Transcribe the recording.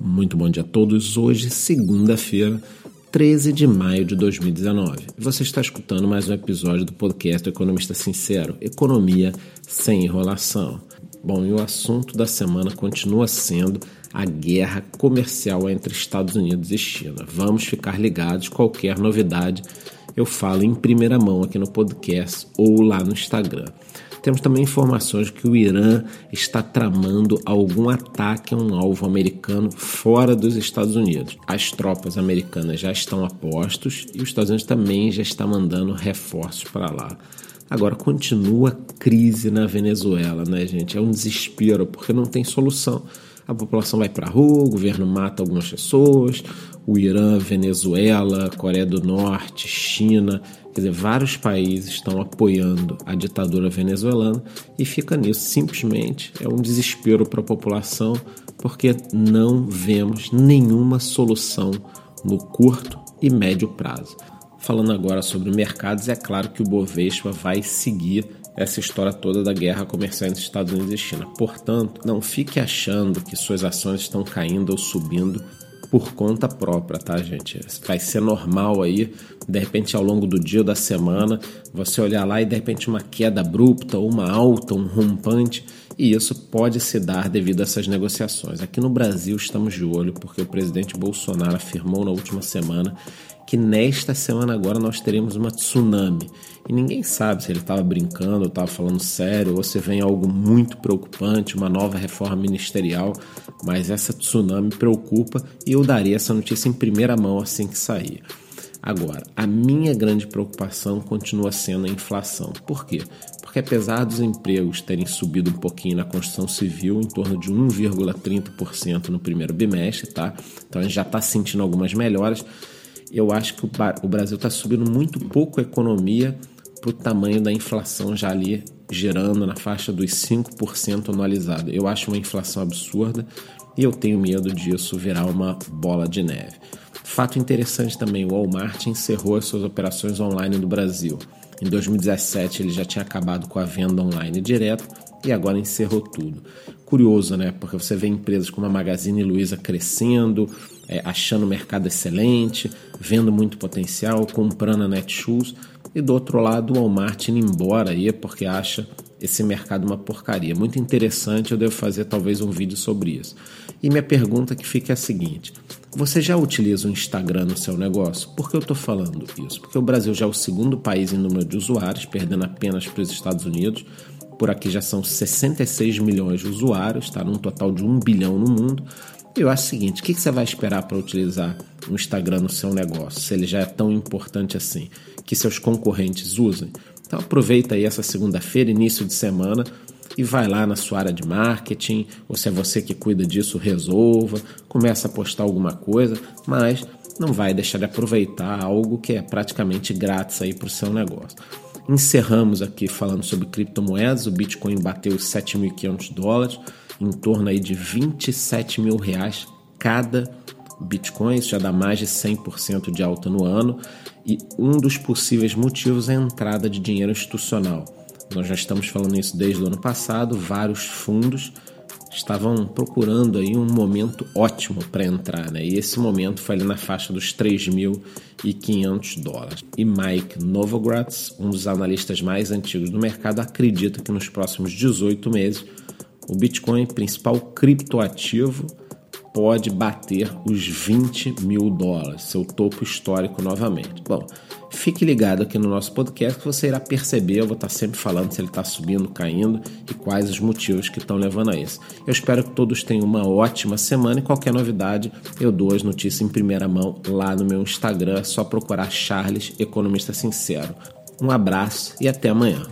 Muito bom dia a todos. Hoje, segunda-feira, 13 de maio de 2019. Você está escutando mais um episódio do podcast Economista Sincero: Economia sem enrolação. Bom, e o assunto da semana continua sendo a guerra comercial entre Estados Unidos e China. Vamos ficar ligados, qualquer novidade eu falo em primeira mão aqui no podcast ou lá no Instagram. Temos também informações que o Irã está tramando algum ataque a um alvo americano fora dos Estados Unidos. As tropas americanas já estão a postos e os Estados Unidos também já está mandando reforços para lá. Agora continua a crise na Venezuela, né, gente? É um desespero porque não tem solução a população vai para a rua, o governo mata algumas pessoas, o Irã, Venezuela, Coreia do Norte, China, quer dizer, vários países estão apoiando a ditadura venezuelana e fica nisso. Simplesmente é um desespero para a população porque não vemos nenhuma solução no curto e médio prazo. Falando agora sobre mercados, é claro que o Bovespa vai seguir essa história toda da guerra comercial entre Estados Unidos e China. Portanto, não fique achando que suas ações estão caindo ou subindo por conta própria, tá, gente? Vai ser normal aí, de repente, ao longo do dia ou da semana, você olhar lá e de repente uma queda abrupta, ou uma alta, um rompante, e isso pode se dar devido a essas negociações. Aqui no Brasil estamos de olho porque o presidente Bolsonaro afirmou na última semana que nesta semana agora nós teremos uma tsunami. E ninguém sabe se ele estava brincando ou estava falando sério, ou se vem algo muito preocupante, uma nova reforma ministerial, mas essa tsunami preocupa e eu daria essa notícia em primeira mão assim que sair. Agora, a minha grande preocupação continua sendo a inflação. Por quê? Porque apesar dos empregos terem subido um pouquinho na construção civil, em torno de 1,30% no primeiro bimestre, tá? Então a gente já está sentindo algumas melhoras eu acho que o Brasil está subindo muito pouco a economia para o tamanho da inflação já ali gerando na faixa dos 5% anualizado. Eu acho uma inflação absurda e eu tenho medo disso virar uma bola de neve. Fato interessante também, o Walmart encerrou as suas operações online no Brasil. Em 2017 ele já tinha acabado com a venda online direta e agora encerrou tudo. Curioso, né? Porque você vê empresas como a Magazine Luiza crescendo, é, achando o mercado excelente, vendo muito potencial, comprando a Netshoes, e do outro lado o Walmart indo embora aí porque acha esse mercado uma porcaria. Muito interessante, eu devo fazer talvez um vídeo sobre isso. E minha pergunta que fica é a seguinte: você já utiliza o Instagram no seu negócio? Por que eu estou falando isso? Porque o Brasil já é o segundo país em número de usuários, perdendo apenas para os Estados Unidos. Por aqui já são 66 milhões de usuários, está num total de 1 bilhão no mundo. Eu acho o seguinte: o que você vai esperar para utilizar o Instagram no seu negócio, se ele já é tão importante assim, que seus concorrentes usem? Então aproveita aí essa segunda-feira, início de semana, e vai lá na sua área de marketing, ou se é você que cuida disso, resolva, começa a postar alguma coisa, mas não vai deixar de aproveitar algo que é praticamente grátis aí para o seu negócio. Encerramos aqui falando sobre criptomoedas, o Bitcoin bateu os 7.500 dólares, em torno aí de 27 mil reais cada Bitcoin, isso já dá mais de 100% de alta no ano, e um dos possíveis motivos é a entrada de dinheiro institucional. Nós já estamos falando isso desde o ano passado, vários fundos estavam procurando aí um momento ótimo para entrar, né? E esse momento foi ali na faixa dos 3.500 dólares. E Mike Novogratz, um dos analistas mais antigos do mercado, acredita que nos próximos 18 meses o Bitcoin, principal criptoativo, pode bater os 20 mil dólares, seu topo histórico novamente. Bom, fique ligado aqui no nosso podcast que você irá perceber, eu vou estar sempre falando se ele está subindo, caindo e quais os motivos que estão levando a isso. Eu espero que todos tenham uma ótima semana e qualquer novidade eu dou as notícias em primeira mão lá no meu Instagram, é só procurar Charles Economista Sincero. Um abraço e até amanhã.